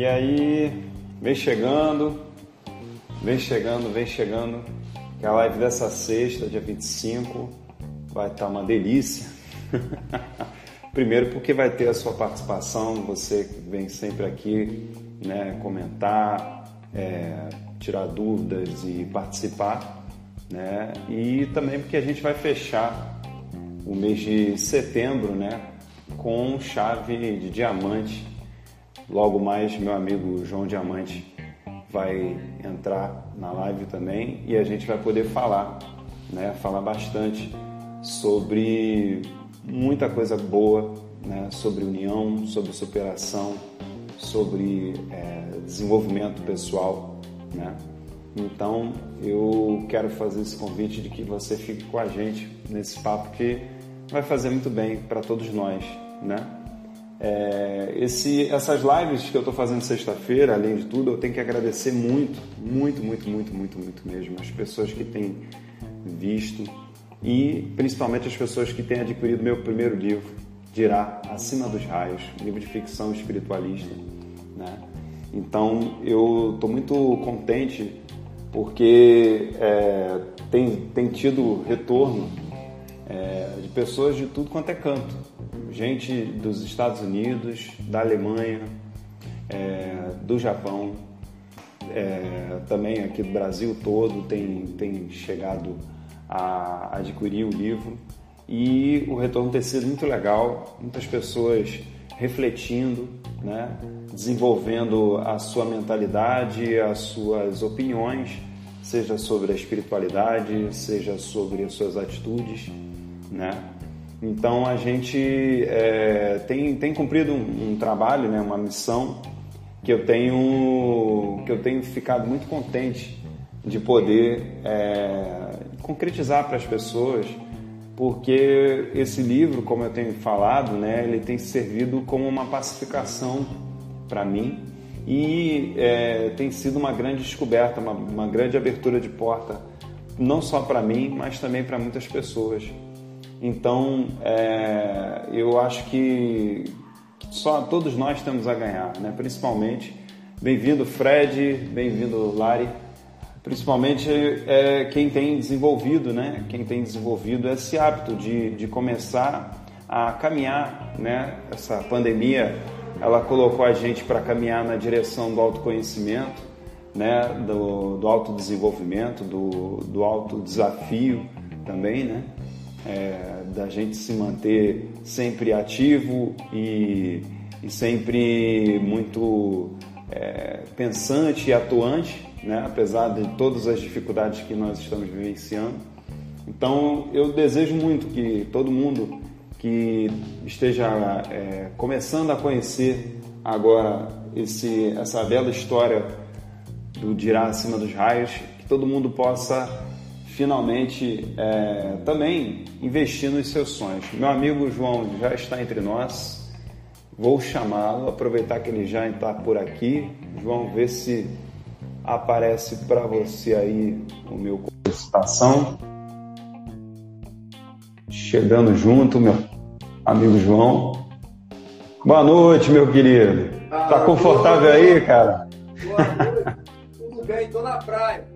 E aí, vem chegando, vem chegando, vem chegando. Que a live dessa sexta, dia 25, vai estar uma delícia. Primeiro porque vai ter a sua participação, você que vem sempre aqui né, comentar, é, tirar dúvidas e participar. Né? E também porque a gente vai fechar o mês de setembro né, com chave de diamante Logo mais, meu amigo João Diamante vai entrar na live também e a gente vai poder falar, né? Falar bastante sobre muita coisa boa, né? Sobre união, sobre superação, sobre é, desenvolvimento pessoal, né? Então eu quero fazer esse convite de que você fique com a gente nesse papo que vai fazer muito bem para todos nós, né? É, esse, essas lives que eu estou fazendo sexta-feira, além de tudo, eu tenho que agradecer muito, muito, muito, muito, muito, muito mesmo as pessoas que têm visto e principalmente as pessoas que têm adquirido meu primeiro livro, Dirá Acima dos Raios, livro de ficção espiritualista. Né? Então eu estou muito contente porque é, tem, tem tido retorno é, de pessoas de tudo quanto é canto gente dos Estados Unidos, da Alemanha, é, do Japão, é, também aqui do Brasil todo tem, tem chegado a adquirir o livro e o retorno tem sido muito legal, muitas pessoas refletindo, né, desenvolvendo a sua mentalidade, as suas opiniões, seja sobre a espiritualidade, seja sobre as suas atitudes, né? Então a gente é, tem, tem cumprido um, um, trabalho, né, uma missão que eu tenho que eu tenho ficado muito contente de poder é, concretizar para as pessoas, porque esse livro, como eu tenho falado, né, ele tem servido como uma pacificação para mim e é, tem sido uma grande descoberta, uma, uma grande abertura de porta, não só para mim, mas também para muitas pessoas. Então, é, eu acho que só todos nós temos a ganhar, né? principalmente. Bem-vindo, Fred, bem-vindo, Lari. Principalmente é, quem tem desenvolvido, né? Quem tem desenvolvido esse hábito de, de começar a caminhar, né? Essa pandemia, ela colocou a gente para caminhar na direção do autoconhecimento, né? Do, do autodesenvolvimento, do, do autodesafio também, né? É, da gente se manter sempre ativo e, e sempre muito é, pensante e atuante, né? apesar de todas as dificuldades que nós estamos vivenciando. Então eu desejo muito que todo mundo que esteja é, começando a conhecer agora esse, essa bela história do Dirá acima dos raios, que todo mundo possa finalmente é, também investir nos seus sonhos. Meu amigo João já está entre nós. Vou chamá-lo, aproveitar que ele já está por aqui. João, vê se aparece para você aí o meu citação. Chegando junto, meu amigo João. Boa noite, meu querido. Ah, tá confortável aí, cara? Boa noite. Tudo bem, tô na praia.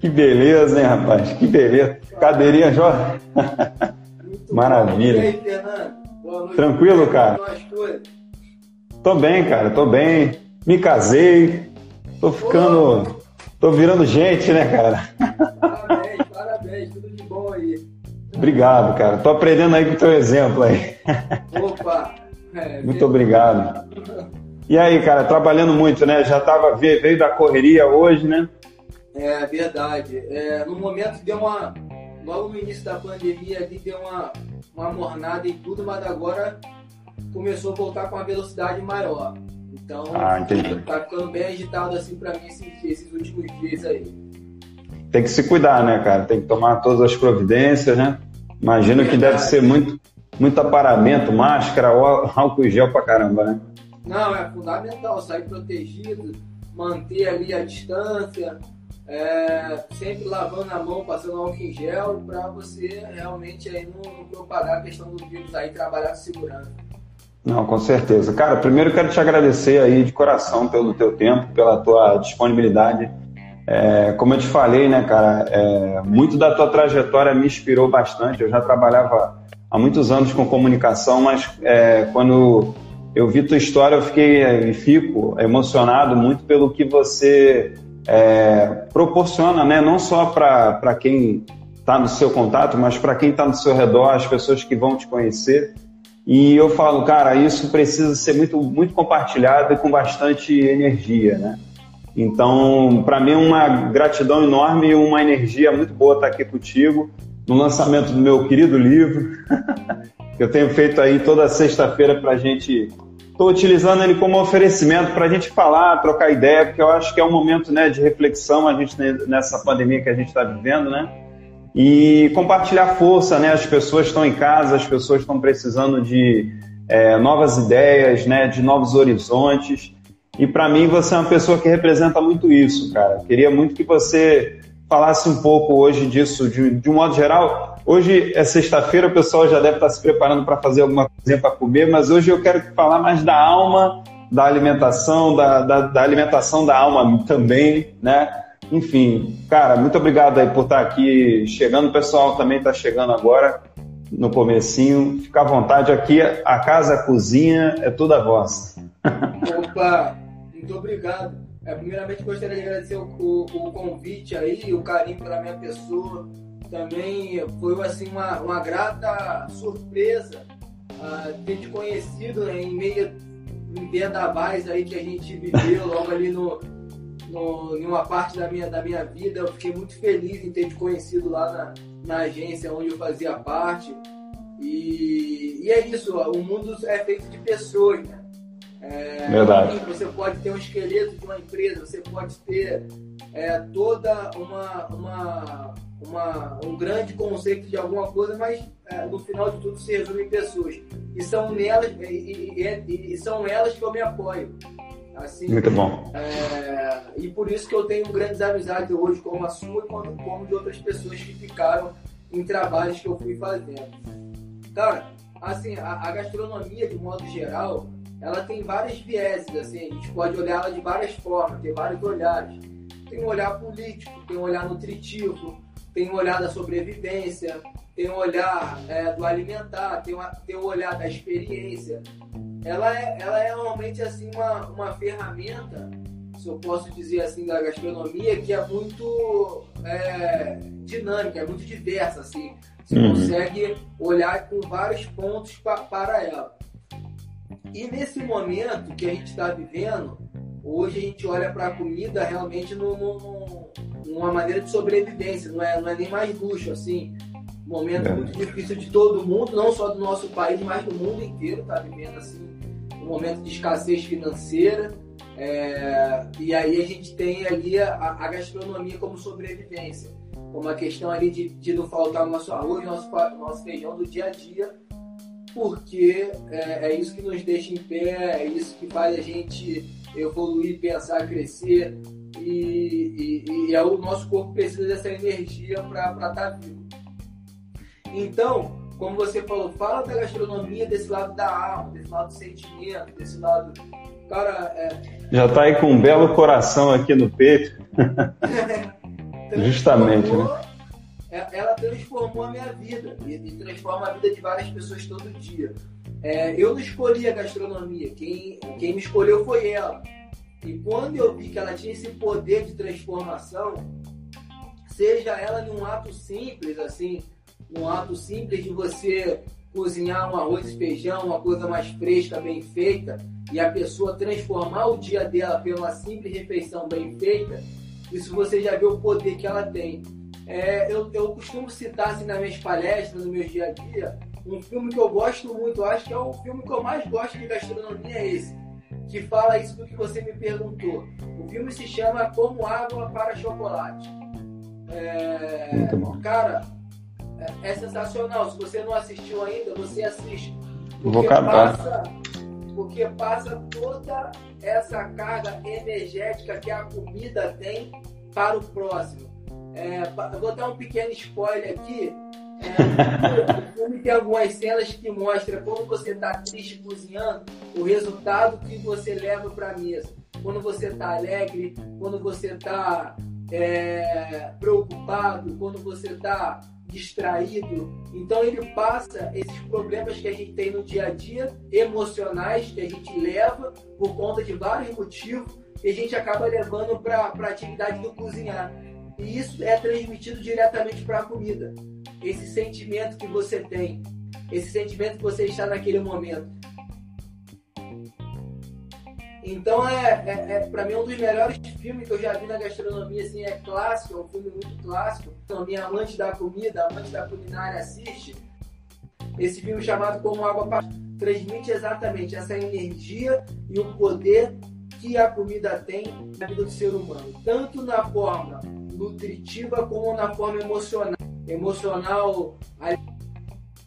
Que beleza, hein, rapaz? Que beleza. Cadeirinha jovem. Maravilha. E aí, Fernando? Boa noite. Tranquilo, cara? Tô bem, cara. Tô bem. Me casei. Tô ficando. Tô virando gente, né, cara? Parabéns, parabéns. Tudo de bom aí. Obrigado, cara. Tô aprendendo aí com o teu exemplo aí. Opa! É, muito obrigado. E aí, cara, trabalhando muito, né? Já tava, veio da correria hoje, né? É verdade. É, no momento deu uma. Logo no início da pandemia ali deu uma, uma mornada e tudo, mas agora começou a voltar com uma velocidade maior. Então ah, tá ficando bem agitado assim para mim esses, esses, últimos dias aí. Tem que se cuidar, né, cara? Tem que tomar todas as providências, né? Imagino é que deve ser muito, muito aparamento, máscara, álcool e gel pra caramba, né? Não, é fundamental sair protegido, manter ali a distância, é, sempre lavando a mão, passando álcool em gel, para você realmente aí não, não, propagar a questão do vírus aí, trabalhar com segurança. Não, com certeza. Cara, primeiro quero te agradecer aí de coração pelo teu tempo, pela tua disponibilidade. É, como eu te falei, né, cara, é, muito da tua trajetória me inspirou bastante. Eu já trabalhava há muitos anos com comunicação, mas é, quando eu vi tua história, eu fiquei e fico emocionado muito pelo que você é, proporciona, né, não só para quem está no seu contato, mas para quem está no seu redor, as pessoas que vão te conhecer. E eu falo, cara, isso precisa ser muito, muito compartilhado e com bastante energia, né? Então, para mim é uma gratidão enorme e uma energia muito boa estar aqui contigo no lançamento do meu querido livro, que eu tenho feito aí toda sexta-feira para a gente. Estou utilizando ele como oferecimento para a gente falar, trocar ideia, porque eu acho que é um momento né, de reflexão a gente nessa pandemia que a gente está vivendo, né? e compartilhar força, né? As pessoas estão em casa, as pessoas estão precisando de é, novas ideias, né? De novos horizontes. E para mim você é uma pessoa que representa muito isso, cara. Queria muito que você falasse um pouco hoje disso, de, de um modo geral. Hoje é sexta-feira, o pessoal já deve estar se preparando para fazer alguma coisa para comer, mas hoje eu quero falar mais da alma, da alimentação, da, da, da alimentação da alma também, né? Enfim, cara, muito obrigado aí por estar aqui chegando. O pessoal também está chegando agora no comecinho. Fica à vontade aqui, a casa, a cozinha, é toda vossa. Opa, muito obrigado. É, primeiramente gostaria de agradecer o, o, o, convite aí, o carinho pela minha pessoa. Também foi assim uma, uma grata surpresa uh, ter te conhecido né, em meio em vendavais aí que a gente viveu logo ali no, no, em uma parte da minha, da minha vida. Eu fiquei muito feliz em ter te conhecido lá na, na agência onde eu fazia parte. E, e é isso, o mundo é feito de pessoas, né? É, Verdade. Você pode ter um esqueleto de uma empresa, você pode ter é, toda uma, uma, uma, um grande conceito de alguma coisa, mas é, no final de tudo se resume em pessoas. E são nelas, e, e, e, são elas que eu me apoio. Assim, Muito bom. É, e por isso que eu tenho grandes amizades hoje, como a sua e como, como de outras pessoas que ficaram em trabalhos que eu fui fazendo. Cara, assim, a, a gastronomia, de modo geral, ela tem vários vieses, assim, a gente pode olhar ela de várias formas, tem vários olhares. Tem um olhar político, tem um olhar nutritivo, tem um olhar da sobrevivência, tem um olhar é, do alimentar, tem, uma, tem um olhar da experiência, ela é, ela é realmente assim uma, uma ferramenta, se eu posso dizer assim, da gastronomia que é muito é, dinâmica, é muito diversa, assim. Você uhum. consegue olhar com vários pontos pa, para ela. E nesse momento que a gente está vivendo, hoje a gente olha para a comida realmente no, no, no, numa maneira de sobrevivência, não é, não é nem mais luxo, assim momento é. muito difícil de todo mundo, não só do nosso país, mas do mundo inteiro está vivendo assim um momento de escassez financeira. É, e aí a gente tem ali a, a, gastronomia como sobrevivência, como a questão ali de, de não faltar nosso arroz, nosso, nosso feijão do dia a dia, porque é, é, isso que nos deixa em pé, é isso que faz a gente evoluir, pensar, crescer, e, e, e é o nosso corpo precisa dessa energia para estar tá vivo. Então, como você falou, fala da gastronomia desse lado da alma, desse lado do sentimento, desse lado. Cara, é... Já tá aí com um belo coração aqui no peito. Justamente, né? É, ela transformou a minha vida e, transforma a vida de várias pessoas todo dia. É, eu não escolhi a gastronomia, quem, quem me escolheu foi ela. E quando eu vi que ela tinha esse poder de transformação, seja ela num ato simples, assim, um ato simples de você cozinhar um arroz e feijão, uma coisa mais fresca, bem feita, e a pessoa transformar o dia dela pela simples refeição bem feita, isso você já vê o poder que ela tem. É, eu, eu costumo citar assim, nas minhas palestras, no meu dia a dia, um filme que eu gosto muito, eu acho que é o filme que eu mais gosto de gastronomia é esse, que fala isso do que você me perguntou. O filme se chama Como Água para Chocolate. É. Cara, é, é sensacional. Se você não assistiu ainda, você assiste. Vou cantar. Passa, porque passa toda essa carga energética que a comida tem para o próximo. É, vou dar um pequeno spoiler aqui. O filme tem algumas cenas que mostram como você está triste cozinhando, o resultado que você leva para a mesa. Quando você está alegre, quando você está é, preocupado, quando você está distraído. Então ele passa esses problemas que a gente tem no dia a dia, emocionais, que a gente leva por conta de vários motivos, e a gente acaba levando para a atividade do cozinhar. E isso é transmitido diretamente para a comida. Esse sentimento que você tem, esse sentimento que você está naquele momento. Então, é, é, é para mim, um dos melhores filmes que eu já vi na gastronomia, assim, é clássico, é um filme muito clássico. Então, minha amante da comida, amante da culinária assiste. Esse filme chamado Como Água Passa transmite exatamente essa energia e o poder que a comida tem na vida do ser humano, tanto na forma nutritiva como na forma emocional. Emocional,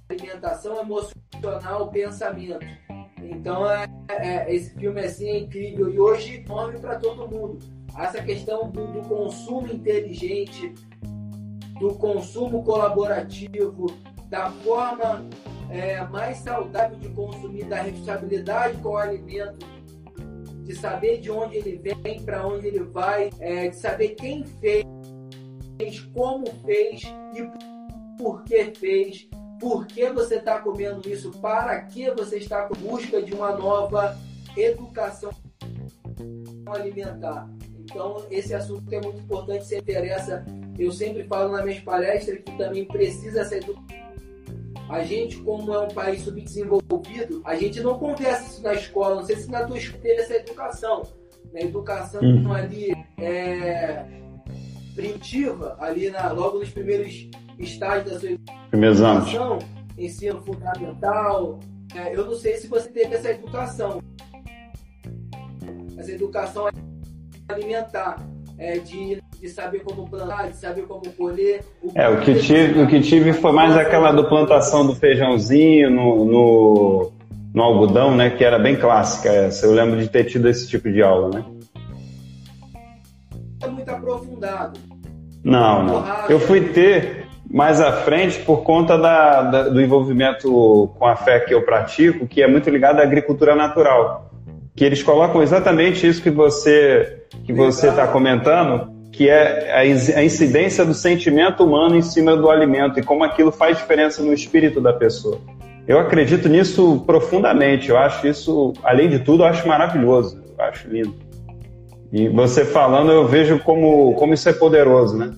alimentação, emocional, pensamento. Então, é, é, esse filme assim é incrível e hoje morre para todo mundo. Essa questão do, do consumo inteligente, do consumo colaborativo, da forma é, mais saudável de consumir, da responsabilidade com o alimento, de saber de onde ele vem, para onde ele vai, é, de saber quem fez, como fez e por que fez por que você está comendo isso, para que você está com busca de uma nova educação alimentar. Então, esse assunto é muito importante, se interessa. Eu sempre falo nas minhas palestras que também precisa essa educação. A gente, como é um país subdesenvolvido, a gente não conversa isso na escola. Não sei se na tua escola essa educação. Na educação hum. ali é, primitiva, ali na, logo nos primeiros estágios da sua educação, ensino fundamental. É, eu não sei se você teve essa educação. Essa educação alimentar, é, de, de saber como plantar, de saber como colher. O é, o que, tive, o que tive foi mais aquela do plantação do feijãozinho no, no, no algodão, né? Que era bem clássica essa. Eu lembro de ter tido esse tipo de aula, né? Não, não. Eu fui ter mais à frente por conta da, da, do envolvimento com a fé que eu pratico, que é muito ligado à agricultura natural. Que eles colocam exatamente isso que você que você está comentando, que é a, a incidência do sentimento humano em cima do alimento e como aquilo faz diferença no espírito da pessoa. Eu acredito nisso profundamente. Eu acho isso, além de tudo, eu acho maravilhoso. Eu acho lindo. E você falando, eu vejo como, como isso é poderoso, né?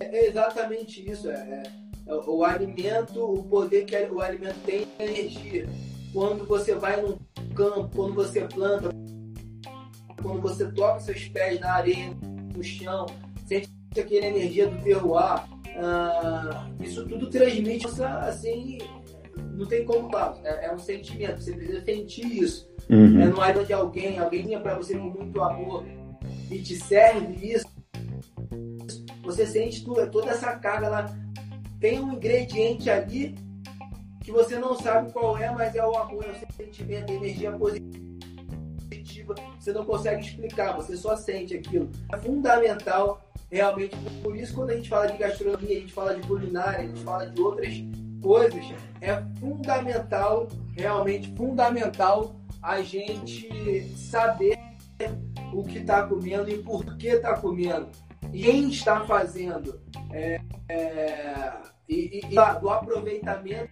é exatamente isso. É, é, o alimento, o poder que o alimento tem é energia. Quando você vai num campo, quando você planta, quando você toca seus pés na areia, no chão, sente aquela energia do terroir. Ah, isso tudo transmite assim, não tem como falar. É, é, um sentimento, você precisa sentir isso. Uhum. É no ar de alguém, alguém vinha para você com muito amor e te serve isso você sente toda essa carga lá. Tem um ingrediente ali que você não sabe qual é, mas é o amor, é o sentimento, a energia positiva. Você não consegue explicar, você só sente aquilo. É fundamental, realmente. Por isso, quando a gente fala de gastronomia, a gente fala de culinária, a gente fala de outras coisas, é fundamental, realmente fundamental, a gente saber o que está comendo e por que está comendo quem está fazendo é, é, e, e, do aproveitamento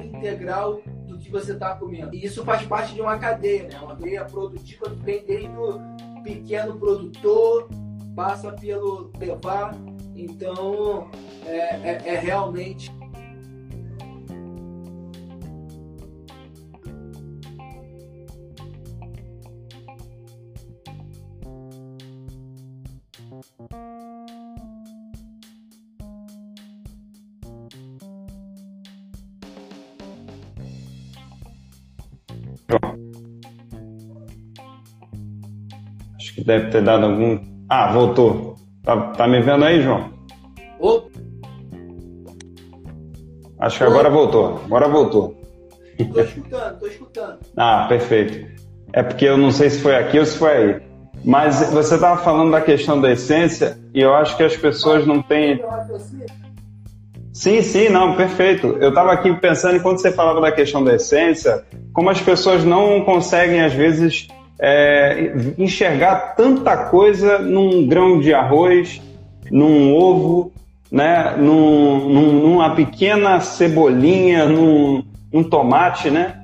integral do que você está comendo. E isso faz parte de uma cadeia, né? uma cadeia produtiva que vem desde o pequeno produtor, passa pelo levar. Então, é, é, é realmente que deve ter dado algum. Ah, voltou. Tá, tá me vendo aí, João? Oh. Acho que agora voltou. Agora voltou. Tô escutando, tô escutando. Ah, perfeito. É porque eu não sei se foi aqui ou se foi aí. Mas você estava falando da questão da essência e eu acho que as pessoas não têm. Sim, sim, não, perfeito. Eu estava aqui pensando, enquanto você falava da questão da essência, como as pessoas não conseguem, às vezes, é, enxergar tanta coisa num grão de arroz, num ovo, né, num, num, numa pequena cebolinha, num, num tomate, né?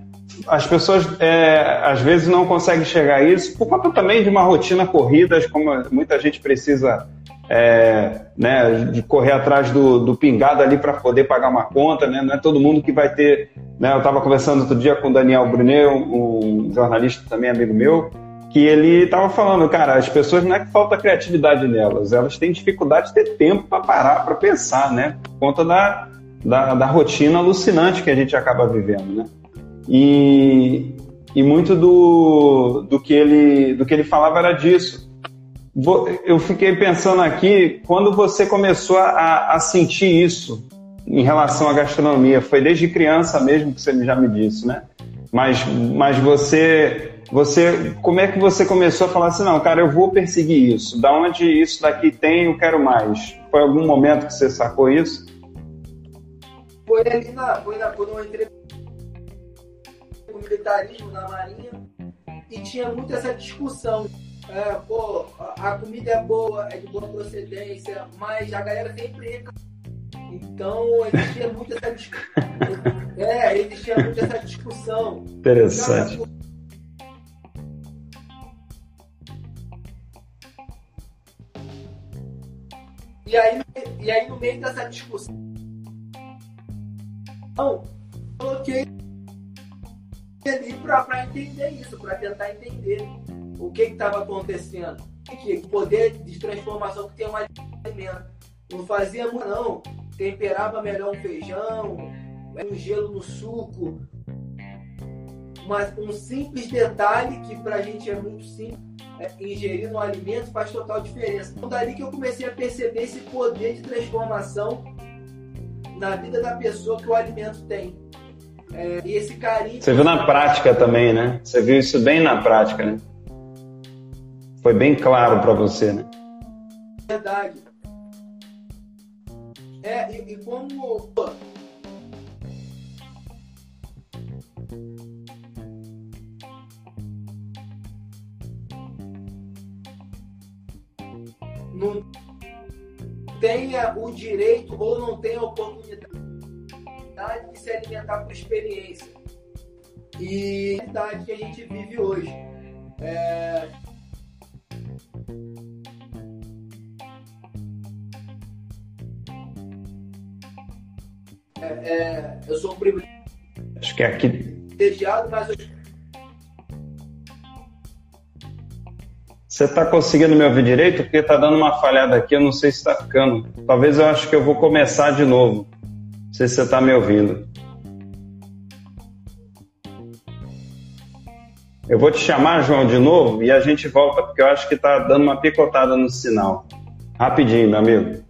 As pessoas é, às vezes não conseguem enxergar isso por conta também de uma rotina corrida, como muita gente precisa é, né, de correr atrás do, do pingado ali para poder pagar uma conta, né? Não é todo mundo que vai ter. Né? Eu estava conversando outro dia com o Daniel Brunet, um jornalista também amigo meu, que ele estava falando, cara, as pessoas não é que falta criatividade nelas, elas têm dificuldade de ter tempo para parar, para pensar, né? Por conta da, da, da, rotina alucinante que a gente acaba vivendo, né? E, e muito do, do, que ele, do que ele falava era disso eu fiquei pensando aqui, quando você começou a, a, sentir isso em relação à gastronomia, foi desde criança mesmo que você já me disse, né? Mas, mas você, você, como é que você começou a falar assim, não, cara, eu vou perseguir isso. Da onde isso daqui tem, eu quero mais. Foi algum momento que você sacou isso? Foi ali na, foi na, quando eu entrei no militarismo na Marinha e tinha muito essa discussão é, pô, a comida é boa, é de boa procedência, mas a galera sempre então existia muito essa discussão. é, existia muito essa discussão. Interessante. E aí, e aí no meio dessa discussão, eu coloquei ali para entender isso, para tentar entender o que estava acontecendo. Que poder de transformação que tem um alimento. Não fazia não. Temperava melhor um feijão, um gelo no suco. Mas um simples detalhe que para a gente é muito simples, é, ingerir no alimento faz total diferença. Então, dali que eu comecei a perceber esse poder de transformação na vida da pessoa que o alimento tem. É, e esse carinho. Você viu na prática também, né? Você viu isso bem na prática, né? Foi bem claro para você, né? Verdade. É, e, e como. Não tenha o direito ou não tenha a oportunidade de se alimentar com experiência. E a realidade que a gente vive hoje. É, É, é, eu sou um privilegiado. Acho que é aqui. Privilegiado, mas eu... Você está conseguindo me ouvir direito? Porque está dando uma falhada aqui, eu não sei se está ficando. Talvez eu acho que eu vou começar de novo. Sei se você está me ouvindo. Eu vou te chamar, João, de novo e a gente volta, porque eu acho que está dando uma picotada no sinal. Rapidinho, meu amigo.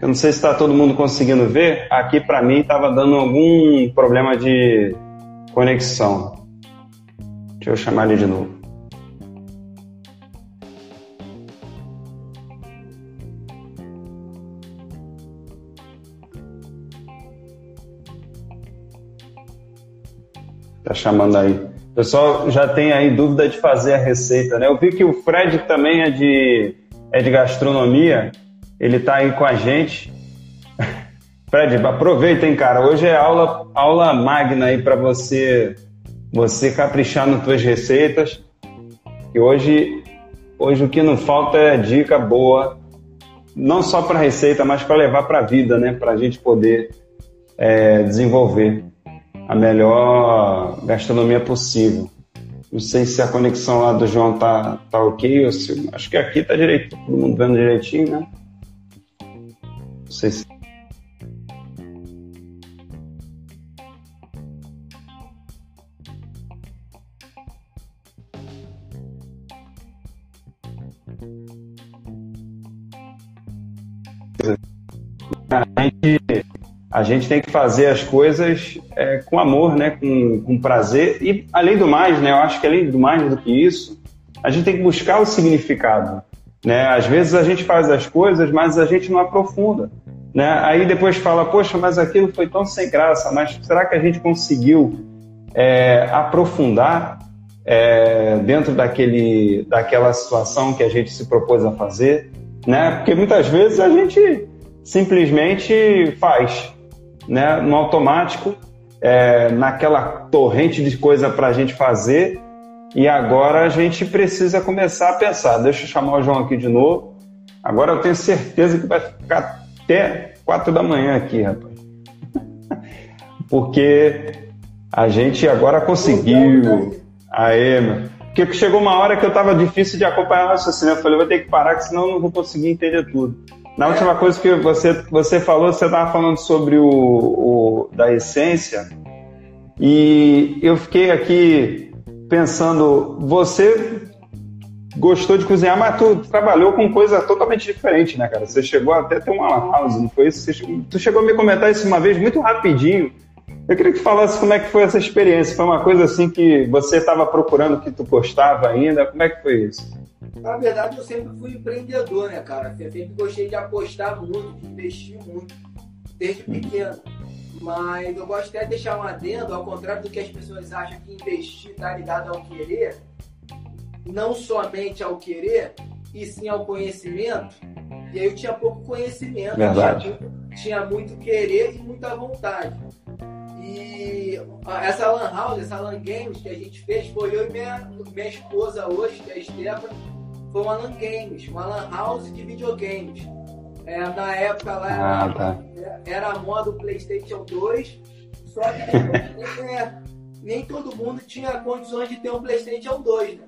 Eu não sei se está todo mundo conseguindo ver. Aqui para mim estava dando algum problema de conexão. Deixa eu chamar ele de novo. Chamando aí. O pessoal já tem aí dúvida de fazer a receita, né? Eu vi que o Fred também é de, é de gastronomia ele está aí com a gente. Fred, aproveita, hein, cara. Hoje é aula, aula magna aí para você você caprichar nas tuas receitas. E hoje, hoje o que não falta é dica boa, não só para receita, mas para levar para a vida, né? Para a gente poder é, desenvolver a melhor gastronomia possível. Não sei se a conexão lá do João tá, tá ok, ou se, acho que aqui tá direito, todo mundo vendo direitinho, né? Não sei se. A gente, a gente tem que fazer as coisas é, com amor, né? Com, com prazer. E além do mais, né? Eu acho que além do mais do que isso, a gente tem que buscar o significado. Né? Às vezes a gente faz as coisas, mas a gente não aprofunda. Né? Aí depois fala, poxa, mas aquilo foi tão sem graça, mas será que a gente conseguiu é, aprofundar é, dentro daquele, daquela situação que a gente se propôs a fazer? Né? Porque muitas vezes a gente simplesmente faz né? no automático, é, naquela torrente de coisa para a gente fazer, e agora a gente precisa começar a pensar. Deixa eu chamar o João aqui de novo. Agora eu tenho certeza que vai ficar até quatro da manhã aqui, rapaz. Porque a gente agora conseguiu. Aê, meu. Porque chegou uma hora que eu estava difícil de acompanhar o raciocínio. Eu falei, vou ter que parar, que senão eu não vou conseguir entender tudo. Na última coisa que você, você falou, você estava falando sobre o, o da essência. E eu fiquei aqui pensando, você gostou de cozinhar, mas tu trabalhou com coisa totalmente diferente, né, cara? Você chegou até ter uma house, não foi isso? Você, tu chegou a me comentar isso uma vez muito rapidinho. Eu queria que falasse como é que foi essa experiência. Foi uma coisa assim que você estava procurando que tu gostava ainda? Como é que foi isso? Na verdade, eu sempre fui empreendedor, né, cara? Eu sempre gostei de apostar muito, de investir muito, desde pequeno. Mas eu gosto até de deixar um adendo, ao contrário do que as pessoas acham que investir está ligado ao querer, não somente ao querer, e sim ao conhecimento. E aí eu tinha pouco conhecimento, Verdade. Tinha, muito, tinha muito querer e muita vontade. E essa Lan House, essa Lan Games que a gente fez, foi eu e minha, minha esposa hoje, que é a Stephanie, foi uma Lan Games, uma Lan House de videogames. É, na época lá ah, era, tá. era a moda do PlayStation 2, só que é, nem todo mundo tinha condições de ter um PlayStation 2, né?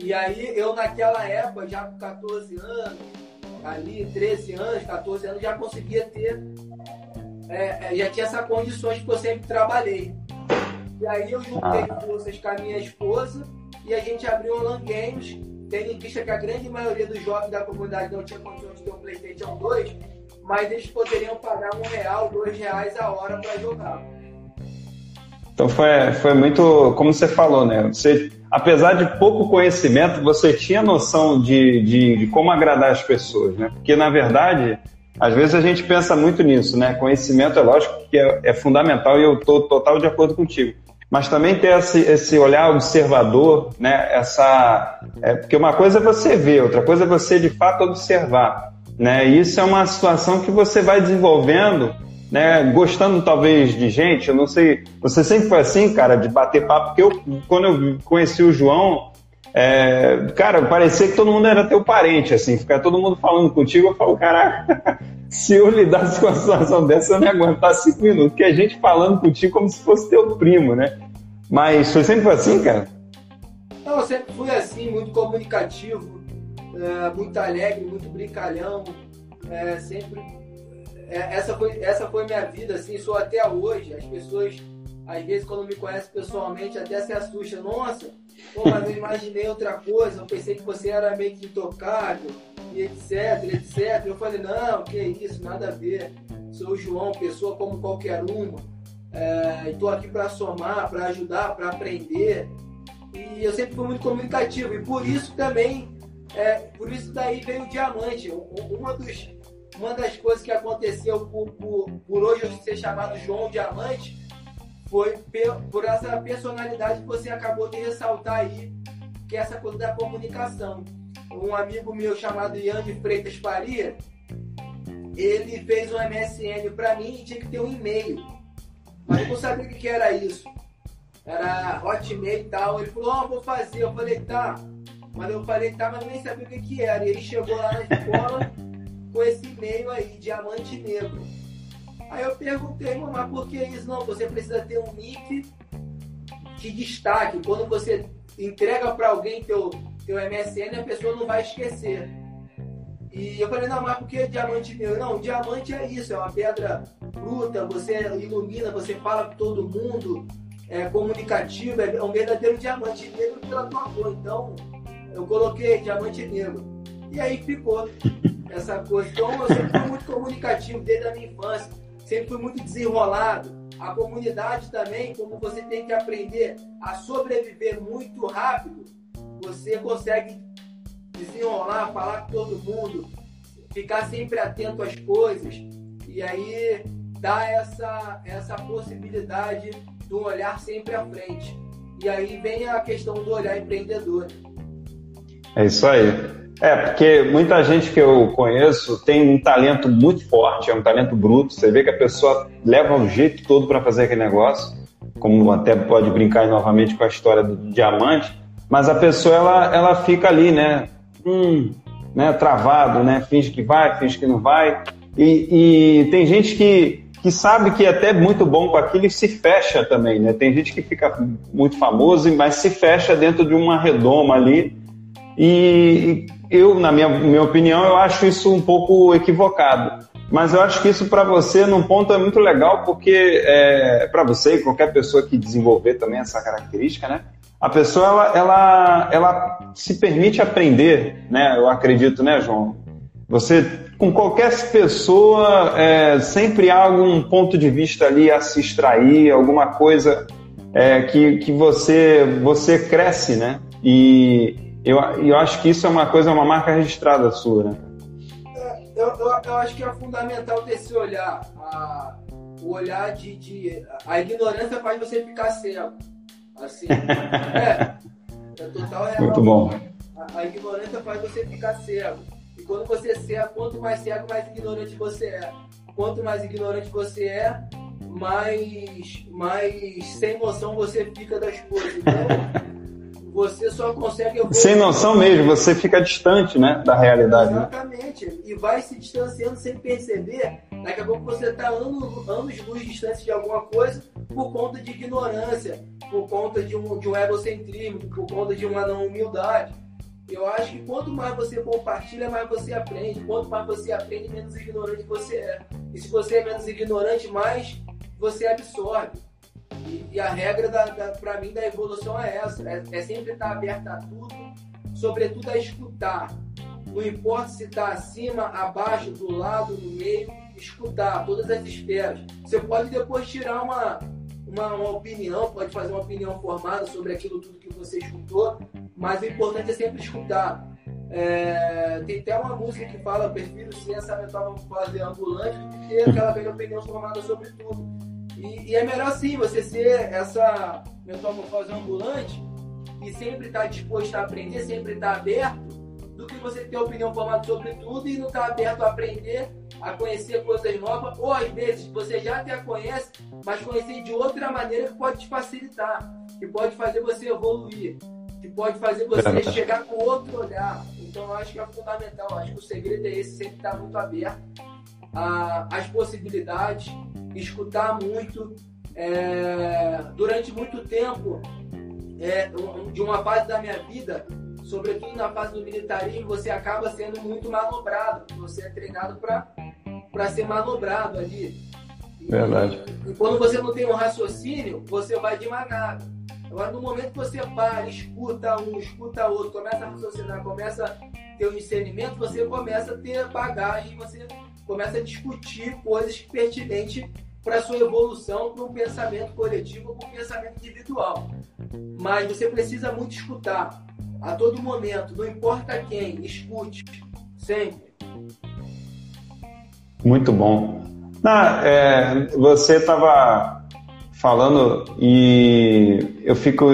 E aí eu naquela época, já com 14 anos, ali 13 anos, 14 anos, já conseguia ter, é, é, já tinha essas condições que eu sempre trabalhei. E aí eu juntei ah. forças com a minha esposa e a gente abriu o LAN Games tendo em vista que a grande maioria dos jovens da comunidade não tinha condições de ter um PlayStation 2, mas eles poderiam pagar um real, dois reais a hora para jogar. Então foi, foi muito, como você falou, né? Você, apesar de pouco conhecimento, você tinha noção de, de, de como agradar as pessoas, né? Porque na verdade, às vezes a gente pensa muito nisso, né? Conhecimento é lógico que é, é fundamental e eu estou total de acordo contigo mas também ter esse, esse olhar observador, né? Essa, é, porque uma coisa é você ver, outra coisa é você de fato observar, né? E isso é uma situação que você vai desenvolvendo, né? Gostando talvez de gente, eu não sei, você sempre foi assim, cara, de bater papo, porque eu quando eu conheci o João, é, cara, parecia que todo mundo era teu parente, assim, ficar todo mundo falando contigo, eu falo, caraca, se eu lidasse com uma situação dessa, eu não ia aguentar cinco minutos, porque a gente falando contigo como se fosse teu primo, né? Mas você sempre foi assim, cara? Não, eu sempre fui assim, muito comunicativo, é, muito alegre, muito brincalhão, é, sempre... É, essa, foi, essa foi minha vida, assim, sou até hoje, as pessoas às vezes quando me conhece pessoalmente até se assusta. Nossa, pô, mas eu imaginei outra coisa, eu pensei que você era meio que intocável, e etc, etc. Eu falei, não, que isso, nada a ver. Sou o João, pessoa como qualquer uma. É, Estou aqui para somar, para ajudar, para aprender. E eu sempre fui muito comunicativo. E por isso também, é, por isso daí veio o diamante. Uma, dos, uma das coisas que aconteceu por, por, por hoje eu ser chamado João Diamante foi por essa personalidade que você acabou de ressaltar aí, que é essa coisa da comunicação. Um amigo meu chamado Ian de Freitas Faria, ele fez um MSN para mim e tinha que ter um e-mail. Mas eu não sabia o que era isso. Era Hotmail e tal. Ele falou, oh, vou fazer. Eu falei, tá. Mas eu falei, tá, mas nem sabia o que, que era. E ele chegou lá na escola com esse e-mail aí, Diamante Negro. Aí eu perguntei, mas por que isso? Não, você precisa ter um nick de destaque. Quando você entrega para alguém teu, teu MSN, a pessoa não vai esquecer. E eu falei, não, mas por que diamante meu? Não, diamante é isso, é uma pedra bruta, você ilumina, você fala com todo mundo, é comunicativo, é um verdadeiro diamante negro pela tua cor. Então, eu coloquei diamante negro. E aí ficou essa coisa. Então, eu sempre fui muito comunicativo desde a minha infância sempre fui muito desenrolado. A comunidade também, como você tem que aprender a sobreviver muito rápido, você consegue desenrolar, falar com todo mundo, ficar sempre atento às coisas e aí dá essa, essa possibilidade do olhar sempre à frente. E aí vem a questão do olhar empreendedor. É isso aí. É, porque muita gente que eu conheço tem um talento muito forte, é um talento bruto. Você vê que a pessoa leva o jeito todo para fazer aquele negócio, como até pode brincar novamente com a história do diamante, mas a pessoa ela, ela fica ali, né? Hum, né? Travado, né? Finge que vai, finge que não vai. E, e tem gente que, que sabe que é até muito bom com aquilo e se fecha também, né? Tem gente que fica muito famoso, mas se fecha dentro de uma redoma ali. E, eu, na minha, minha opinião, eu acho isso um pouco equivocado. Mas eu acho que isso para você, num ponto, é muito legal, porque é, para você e qualquer pessoa que desenvolver também essa característica, né? A pessoa, ela, ela, ela se permite aprender, né? Eu acredito, né, João? Você, com qualquer pessoa, é, sempre há algum ponto de vista ali a se extrair, alguma coisa é, que, que você, você cresce, né? E, eu, eu acho que isso é uma coisa, uma marca registrada sua, né? É, eu, eu, eu, acho que é fundamental ter esse olhar. A, o olhar de, de. A ignorância faz você ficar cego. Assim. é. É total real. Muito bom. A, a, ignorância faz você ficar cego. E quando você é cego, quanto mais cego, mais ignorante você é. Quanto mais ignorante você é, mais, mais sem noção você fica das coisas. Então, você só consegue evoluir. Sem noção mesmo, você fica distante né, da realidade. Né? Exatamente. Né? E vai se distanciando sem perceber. Daqui a pouco você está anos, anos luz distante de alguma coisa por conta de ignorância, por conta de um, de um egocentrismo, por conta de uma não humildade. Eu acho que quanto mais você compartilha, mais você aprende. Quanto mais você aprende, menos ignorante você é. E se você é menos ignorante, mais você absorve. E, e a regra, da, da para mim, da evolução é essa: é, é sempre estar aberto a tudo, sobretudo a escutar. Não importa se está acima, abaixo, do lado, no meio, escutar todas as esferas. Você pode depois tirar uma, uma, uma, opinião, pode fazer uma opinião formada sobre aquilo tudo que você escutou, mas o importante é sempre escutar. É, tem até uma música que fala: prefiro ser essa metamorfose ambulante do que aquela velha opinião formada sobre tudo. E, e, é melhor sim você ser essa metamorfose ambulante e sempre estar tá disposto a aprender, sempre estar tá aberto, do que você ter opinião formada sobre tudo e não estar tá aberto a aprender, a conhecer coisas novas, ou às vezes você já até conhece, mas conhecer de outra maneira que pode te facilitar, que pode fazer você evoluir, que pode fazer você chegar com outro olhar. Então eu acho que é fundamental, eu acho que o segredo é esse, sempre estar muito aberto às possibilidades escutar muito. É, durante muito tempo, é, de uma fase da minha vida, sobretudo na fase do militarismo, você acaba sendo muito manobrado. Você é treinado para ser manobrado ali. Verdade. E, e, quando você não tem um raciocínio, você vai devagar. Agora, no momento que você para, escuta um, escuta outro, começa a raciocinar, começa a ter um discernimento, você começa a ter bagagem, você começa a discutir coisas pertinentes para sua evolução para um pensamento coletivo para um pensamento individual. Mas você precisa muito escutar a todo momento, não importa quem, escute sempre. Muito bom. É, você estava falando e eu fico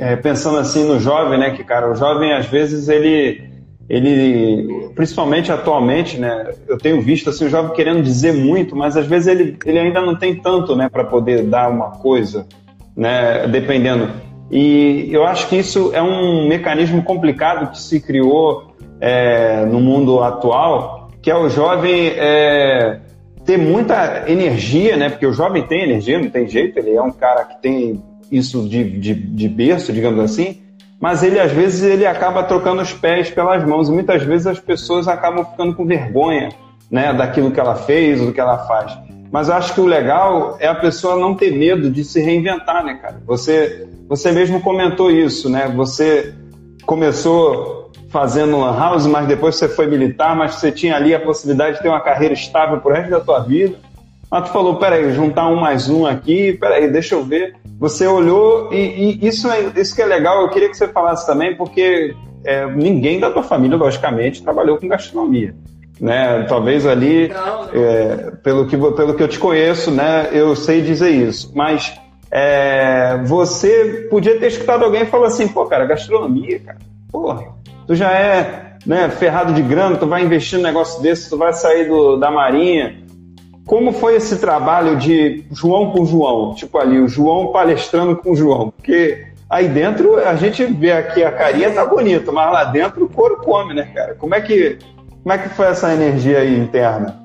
é, pensando assim no jovem, né? Que cara, o jovem às vezes ele ele, principalmente atualmente, né, eu tenho visto assim, o jovem querendo dizer muito, mas às vezes ele, ele ainda não tem tanto né, para poder dar uma coisa, né, dependendo. E eu acho que isso é um mecanismo complicado que se criou é, no mundo atual, que é o jovem é, ter muita energia, né, porque o jovem tem energia, não tem jeito, ele é um cara que tem isso de, de, de berço, digamos assim, mas ele às vezes ele acaba trocando os pés pelas mãos e muitas vezes as pessoas acabam ficando com vergonha, né, daquilo que ela fez do que ela faz. Mas eu acho que o legal é a pessoa não ter medo de se reinventar, né, cara? Você você mesmo comentou isso, né? Você começou fazendo lan house, mas depois você foi militar, mas você tinha ali a possibilidade de ter uma carreira estável pro resto da tua vida. Mas tu falou, peraí, juntar um mais um aqui, peraí, deixa eu ver. Você olhou e, e, isso, é, isso que é legal, eu queria que você falasse também, porque é, ninguém da tua família, logicamente, trabalhou com gastronomia. Né? Talvez ali, não, não. É, pelo, que, pelo que eu te conheço, né, eu sei dizer isso. Mas é, você podia ter escutado alguém falar assim, pô, cara, gastronomia, cara, porra, tu já é né, ferrado de grana, tu vai investir num negócio desse, tu vai sair do, da marinha. Como foi esse trabalho de João com João? Tipo ali, o João palestrando com o João. Porque aí dentro a gente vê aqui a carinha tá bonita, mas lá dentro o couro come, né, cara? Como é que, como é que foi essa energia aí interna?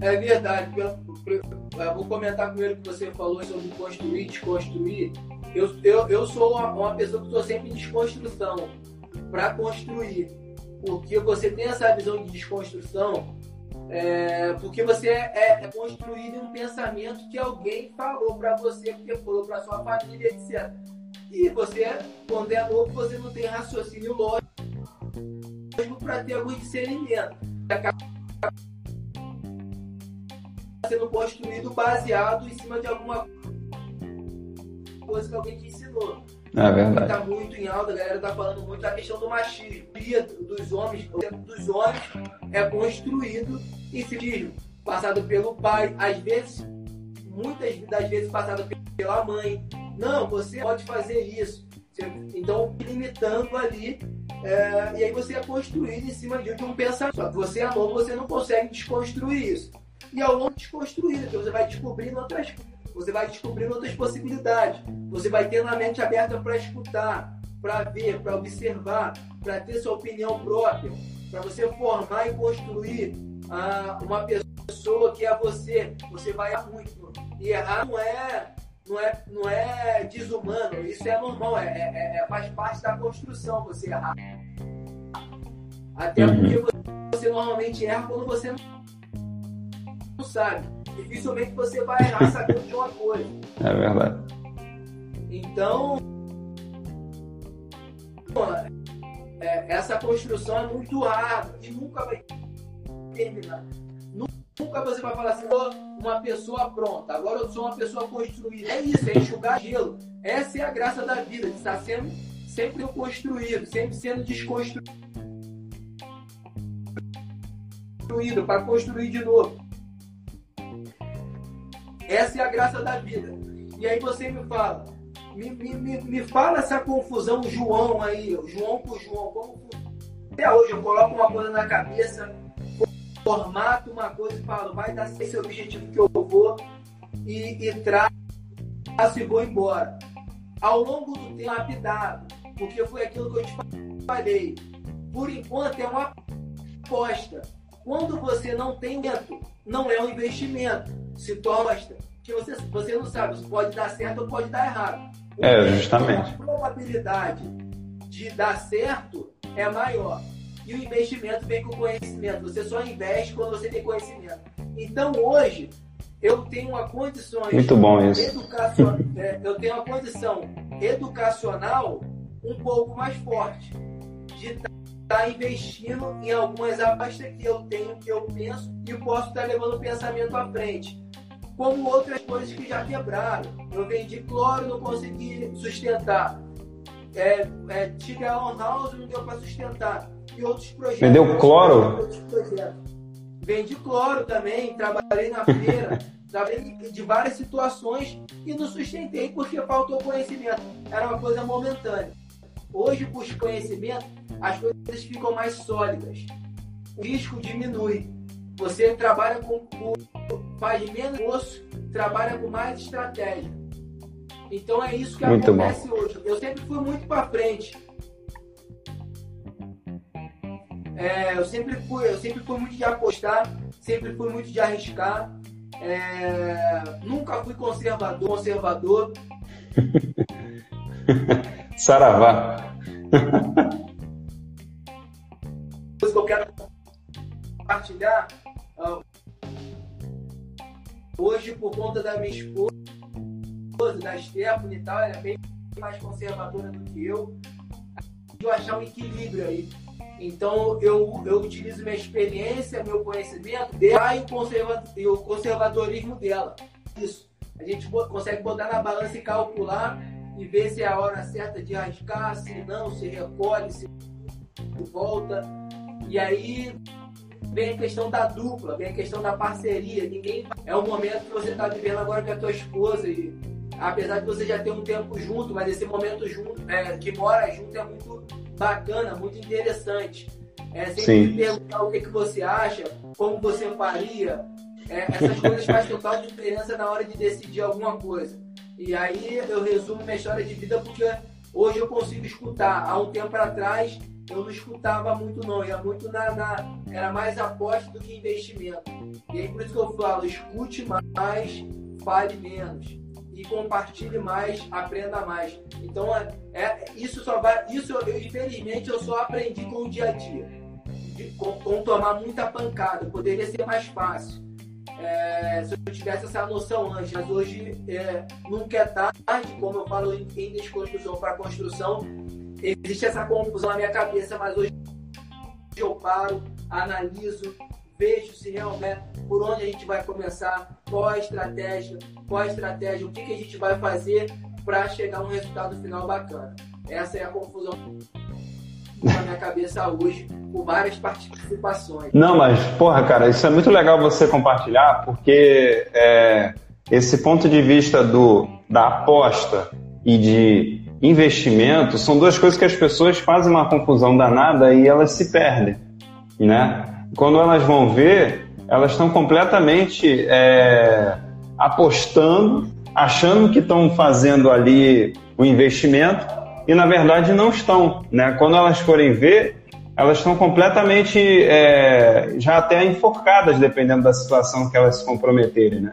É verdade. Eu vou comentar com ele que você falou sobre construir, desconstruir. Eu, eu, eu sou uma, uma pessoa que estou sempre em desconstrução para construir. Porque você tem essa visão de desconstrução, é, porque você é, é, construído em um pensamento que alguém falou para você, porque falou para sua família, etc. E você, quando é novo, você não tem raciocínio lógico para ter algum discernimento. Acaba sendo construído baseado em cima de alguma coisa que alguém te ensinou. É verdade. Está muito em alta, a galera está falando muito da questão do machismo. Dos homens, dos homens é construído em civismo, passado pelo pai, às vezes, muitas das vezes passado pela mãe. Não, você pode fazer isso. Então, limitando ali, é, e aí você é construído em cima de um pensamento. Você é novo, você não consegue desconstruir isso. E ao longo de desconstruir, você vai descobrindo outras coisas você vai descobrindo outras possibilidades. Você vai ter a mente aberta para escutar, para ver, para observar, para ter sua opinião própria, para você formar e construir ah, uma pessoa que é você. Você vai errar muito. E errar não é, não é, não é desumano, isso é normal, é, é, é faz parte da construção você errar. Até uhum. porque você, você normalmente erra quando você não sabe dificilmente você vai errar sabendo de uma coisa. É verdade. Então, é, essa construção é muito árdua e nunca vai terminar. Nunca você vai falar assim, uma pessoa pronta, agora eu sou uma pessoa construída. É isso, é enxugar gelo. Essa é a graça da vida, de estar sendo sempre construído, sempre sendo desconstruído para construir de novo. Essa é a graça da vida. E aí você me fala, me, me, me, fala essa confusão João aí, João por João, como até hoje eu coloco uma coisa na cabeça, formato uma coisa e falo, vai dar esse objetivo que eu vou e, e traço e vou embora. Ao longo do tempo, lapidado, porque foi aquilo que eu te falei. Por enquanto é uma aposta. Quando você não tem medo, não é um investimento se torna que você, você não sabe se pode dar certo ou pode dar errado. é, justamente. A probabilidade de dar certo é maior. E o investimento vem com conhecimento. Você só investe quando você tem conhecimento. Então hoje eu tenho uma condição muito bom isso. Educacional, é, eu tenho uma condição educacional um pouco mais forte de estar tá investindo em algumas apostas que eu tenho, que eu penso e posso estar tá levando o pensamento à frente como outras coisas que já quebraram. Eu vendi cloro, não consegui sustentar. É, é, tive a On House, não deu para sustentar. E outros projetos. Vendeu cloro? Vendi cloro também, trabalhei na feira, trabalhei de várias situações e não sustentei porque faltou conhecimento. Era uma coisa momentânea. Hoje, com conhecimento, as coisas ficam mais sólidas. O risco diminui. Você trabalha com, faz menos esforço, trabalha com mais estratégia. Então é isso que muito acontece bom. hoje. Eu sempre fui muito para frente. É, eu sempre fui, eu sempre fui muito de apostar, sempre fui muito de arriscar. É, nunca fui conservador, conservador. Saravá. Que eu quero compartilhar Hoje, por conta da minha esposa, da Stephanie e tal, ela é bem mais conservadora do que eu. Eu achar um equilíbrio aí. Então, eu, eu utilizo minha experiência, meu conhecimento dela e o, conserva o conservadorismo dela. Isso. A gente consegue botar na balança e calcular e vê se é a hora certa de arriscar, se não, se recolhe, se volta. E aí vem a questão da dupla, vem a questão da parceria. Ninguém é o momento que você está vivendo agora com a tua esposa e apesar de você já ter um tempo junto, mas esse momento junto, é, que mora junto é muito bacana, muito interessante. É, sempre Sim. perguntar o que, que você acha, como você faria. É, essas coisas fazem total diferença na hora de decidir alguma coisa. E aí eu resumo minha história de vida porque hoje eu consigo escutar. Há um tempo atrás eu não escutava muito não, ia muito na, na, era mais aposta do que investimento. E aí por isso que eu falo, escute mais, fale menos e compartilhe mais, aprenda mais. Então é, é isso só vai, isso eu, infelizmente eu só aprendi com o dia a dia, de, com, com tomar muita pancada. Poderia ser mais fácil. É, se eu tivesse essa noção antes, mas hoje é, nunca é tarde, como eu falo em, em desconstrução para construção, existe essa confusão na minha cabeça, mas hoje eu paro, analiso, vejo se realmente por onde a gente vai começar, qual a estratégia, qual a estratégia, o que, que a gente vai fazer para chegar a um resultado final bacana. Essa é a confusão na minha cabeça hoje, por várias participações. Não, mas, porra, cara, isso é muito legal você compartilhar, porque é, esse ponto de vista do, da aposta e de investimento são duas coisas que as pessoas fazem uma confusão danada e elas se perdem, né? Quando elas vão ver, elas estão completamente é, apostando, achando que estão fazendo ali o investimento e na verdade não estão, né? Quando elas forem ver, elas estão completamente é, já até enforcadas dependendo da situação que elas se comprometerem, né?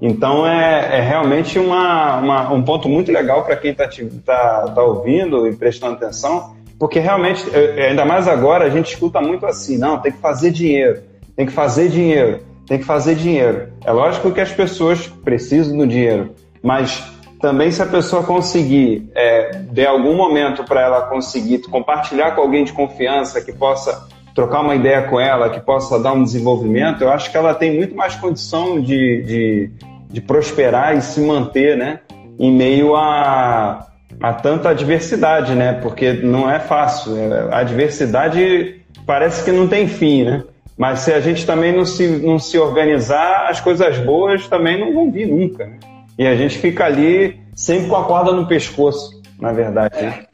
Então é, é realmente uma, uma, um ponto muito legal para quem está tá, tá ouvindo e prestando atenção, porque realmente, é, é, ainda mais agora, a gente escuta muito assim, não, tem que fazer dinheiro, tem que fazer dinheiro, tem que fazer dinheiro. É lógico que as pessoas precisam do dinheiro, mas também se a pessoa conseguir, é, de algum momento para ela conseguir compartilhar com alguém de confiança que possa trocar uma ideia com ela, que possa dar um desenvolvimento, eu acho que ela tem muito mais condição de, de, de prosperar e se manter, né? Em meio a, a tanta adversidade, né? Porque não é fácil. É, a adversidade parece que não tem fim, né? Mas se a gente também não se, não se organizar, as coisas boas também não vão vir nunca. Né? E a gente fica ali sempre com a corda no pescoço, na verdade. Né?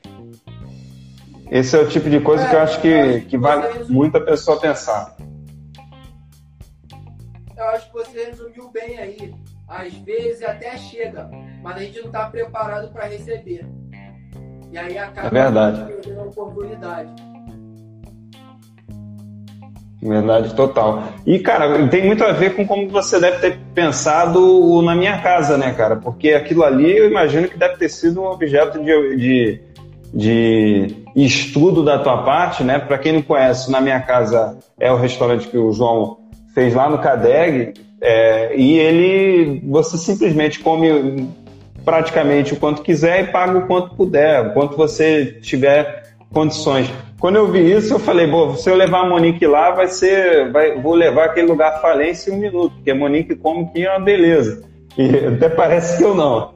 Esse é o tipo de coisa é, que eu acho que, que vale muito a pessoa pensar. Eu acho que você resumiu bem aí. Às vezes até chega, mas a gente não está preparado para receber. E aí acaba é verdade. perdendo a oportunidade. Verdade total. E, cara, tem muito a ver com como você deve ter pensado na minha casa, né, cara? Porque aquilo ali eu imagino que deve ter sido um objeto de, de de estudo da tua parte, né? Para quem não conhece, na minha casa é o restaurante que o João fez lá no Cadeg é, e ele, você simplesmente come praticamente o quanto quiser e paga o quanto puder, o quanto você tiver condições. Quando eu vi isso, eu falei, bom, se eu levar a Monique lá, vai ser, vai, vou levar aquele lugar falência em um minuto, porque a Monique come que é uma beleza. E até parece que eu não.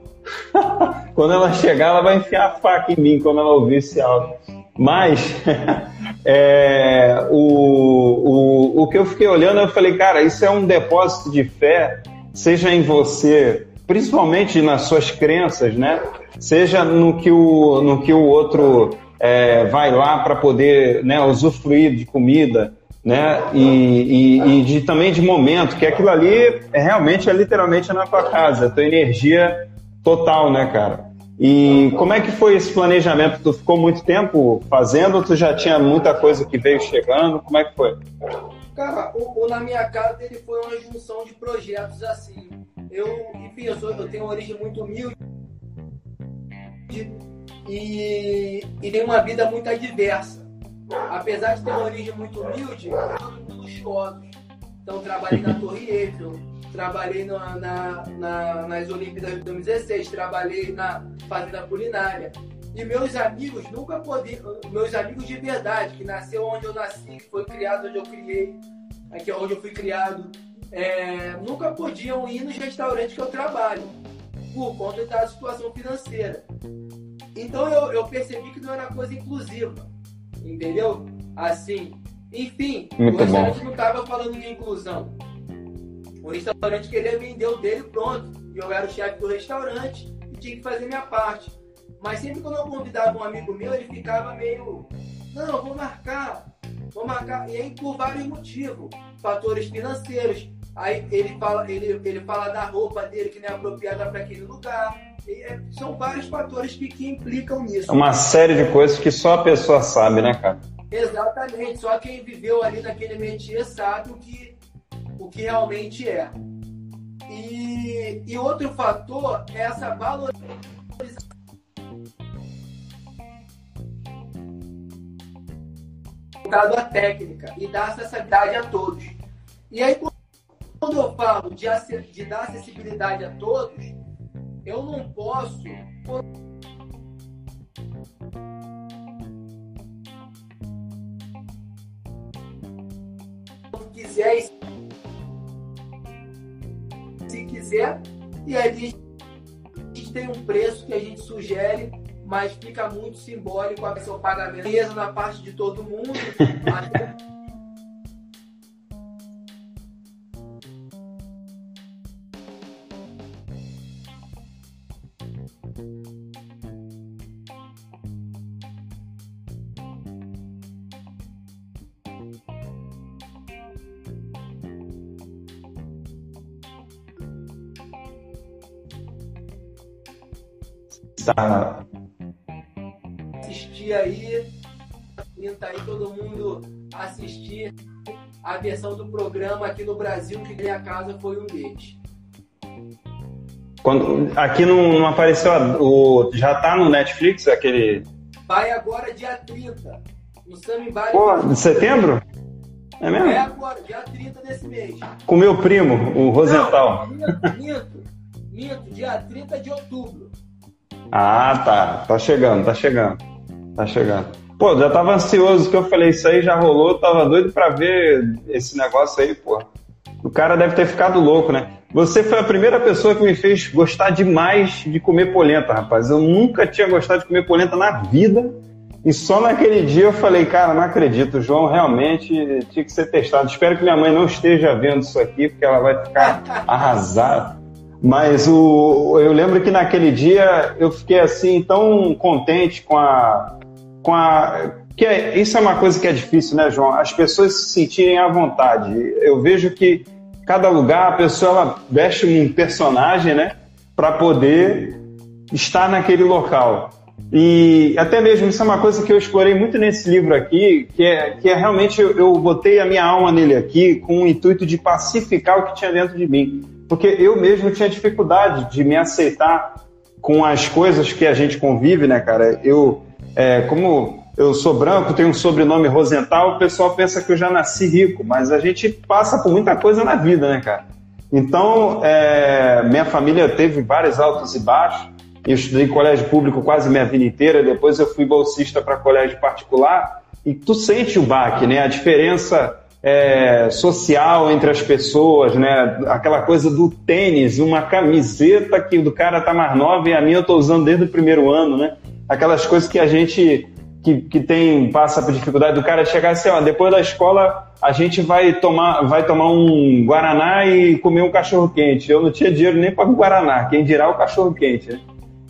quando ela chegar, ela vai enfiar a faca em mim quando ela ouvir esse áudio. Mas é, o, o, o que eu fiquei olhando, eu falei, cara, isso é um depósito de fé, seja em você, principalmente nas suas crenças, né? Seja no que o, no que o outro é, vai lá para poder né, usufruir de comida, né? E, e, e, de, também de momento, que aquilo ali é realmente é literalmente na tua casa, a tua energia Total, né, cara? E como é que foi esse planejamento? Tu ficou muito tempo fazendo ou tu já tinha muita coisa que veio chegando? Como é que foi? Cara, o, o Na Minha Casa dele foi uma junção de projetos assim. Eu, enfim, eu, sou, eu tenho uma origem muito humilde e, e tenho uma vida muito adversa. Apesar de ter uma origem muito humilde, todo mundo luxuoso. Então, trabalhei na Torre Eiffel, trabalhei na, na, na, nas Olimpíadas de 2016, trabalhei na fazenda culinária. E meus amigos nunca podiam, meus amigos de verdade, que nasceu onde eu nasci, que foi criado onde eu criei, aqui é onde eu fui criado, é, nunca podiam ir nos restaurantes que eu trabalho. por conta da situação financeira. Então eu, eu percebi que não era coisa inclusiva, entendeu? Assim, enfim, Muito o restaurante bom. não estava falando de inclusão. O restaurante queria vender o dele pronto. E eu era o chefe do restaurante e tinha que fazer minha parte. Mas sempre quando eu convidava um amigo meu, ele ficava meio. Não, vou marcar, vou marcar. E aí por vários motivos. Fatores financeiros. Aí ele fala, ele, ele fala da roupa dele que não é apropriada para aquele lugar. É, são vários fatores que, que implicam nisso. É uma série de coisas que só a pessoa sabe, né, cara? Exatamente, só quem viveu ali naquele métier sabe o que, o que realmente é. E, e outro fator é essa valorização à técnica e dar acessibilidade a todos. E aí, quando eu falo de, de dar acessibilidade a todos, eu não posso quiser, se quiser, e a gente tem um preço que a gente sugere, mas fica muito simbólico a pessoa pagamento mesmo na parte de todo mundo. Até... Tá. assistir aí, tentar aí todo mundo assistir a versão do programa aqui no Brasil, que Minha Casa foi um deles. Quando, aqui não, não apareceu a- o. Já tá no Netflix aquele. Vai agora dia 30, no Samimbai. Pô, de setembro? É mesmo? É agora, dia 30 desse mês. Com meu primo, o Rosental. Não, minto, minto, minto, dia 30 de outubro. Ah, tá. Tá chegando, tá chegando. Tá chegando. Pô, já tava ansioso que eu falei, isso aí já rolou, tava doido pra ver esse negócio aí, pô. O cara deve ter ficado louco, né? Você foi a primeira pessoa que me fez gostar demais de comer polenta, rapaz. Eu nunca tinha gostado de comer polenta na vida. E só naquele dia eu falei, cara, não acredito, João realmente tinha que ser testado. Espero que minha mãe não esteja vendo isso aqui, porque ela vai ficar arrasada. Mas o, eu lembro que naquele dia eu fiquei assim tão contente com a, com a que é, isso é uma coisa que é difícil, né, João? As pessoas se sentirem à vontade. Eu vejo que cada lugar a pessoa ela veste um personagem, né, para poder estar naquele local. E até mesmo isso é uma coisa que eu explorei muito nesse livro aqui, que é, que é realmente eu, eu botei a minha alma nele aqui com o intuito de pacificar o que tinha dentro de mim. Porque eu mesmo tinha dificuldade de me aceitar com as coisas que a gente convive, né, cara? Eu, é, como eu sou branco, tenho um sobrenome Rosental, o pessoal pensa que eu já nasci rico, mas a gente passa por muita coisa na vida, né, cara? Então, é, minha família teve vários altos e baixos. Eu estudei em colégio público quase minha vida inteira, depois eu fui bolsista para colégio particular, e tu sente o baque, né? A diferença é, social entre as pessoas, né? Aquela coisa do tênis, uma camiseta que do cara tá mais nova e a minha eu tô usando desde o primeiro ano, né? Aquelas coisas que a gente que, que tem passa por dificuldade do cara chegar assim, ó, depois da escola a gente vai tomar vai tomar um guaraná e comer um cachorro quente. Eu não tinha dinheiro nem para o guaraná, quem dirá o cachorro quente. Né?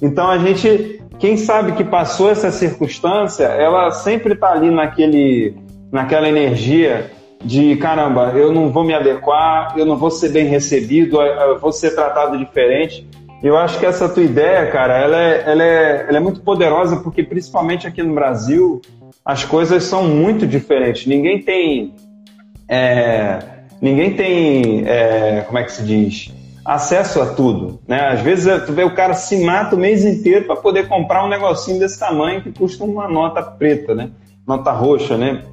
Então a gente, quem sabe que passou essa circunstância, ela sempre está ali naquele, naquela energia de caramba, eu não vou me adequar, eu não vou ser bem recebido, eu vou ser tratado diferente. Eu acho que essa tua ideia, cara, ela é, ela é, ela é muito poderosa porque principalmente aqui no Brasil as coisas são muito diferentes. Ninguém tem, é, ninguém tem, é, como é que se diz? acesso a tudo, né? Às vezes tu vê o cara se mata o mês inteiro para poder comprar um negocinho desse tamanho que custa uma nota preta, né? Nota roxa, né?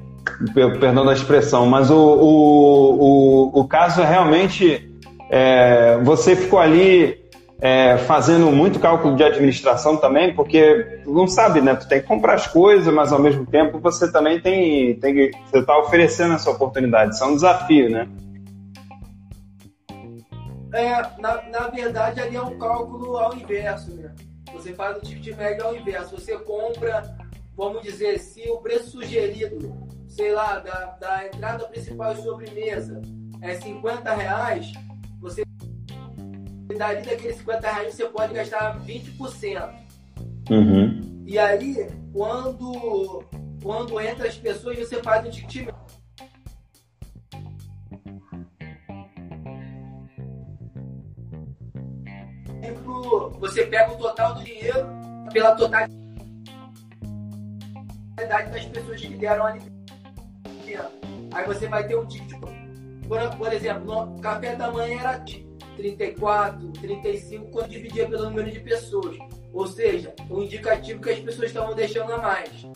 Perdão da expressão, mas o, o, o, o caso é realmente é, você ficou ali é, fazendo muito cálculo de administração também, porque não sabe, né? Tu tem que comprar as coisas, mas ao mesmo tempo você também tem, tem que, você está oferecendo essa oportunidade. Isso é um desafio, né? É, na, na verdade, ali é um cálculo ao inverso, né? Você faz o ticket médio ao inverso. Você compra, vamos dizer, se o preço sugerido, sei lá, da, da entrada principal e sobremesa é 50 reais, você dali daqueles 50 reais você pode gastar 20%. Uhum. E aí, quando, quando entra as pessoas, você faz o ticket médio. Você pega o total do dinheiro pela totalidade das pessoas que deram ali. Aí você vai ter um ticket. Por, por exemplo, café da manhã era 34, 35, quando dividia pelo número de pessoas. Ou seja, o um indicativo que as pessoas estavam deixando a mais.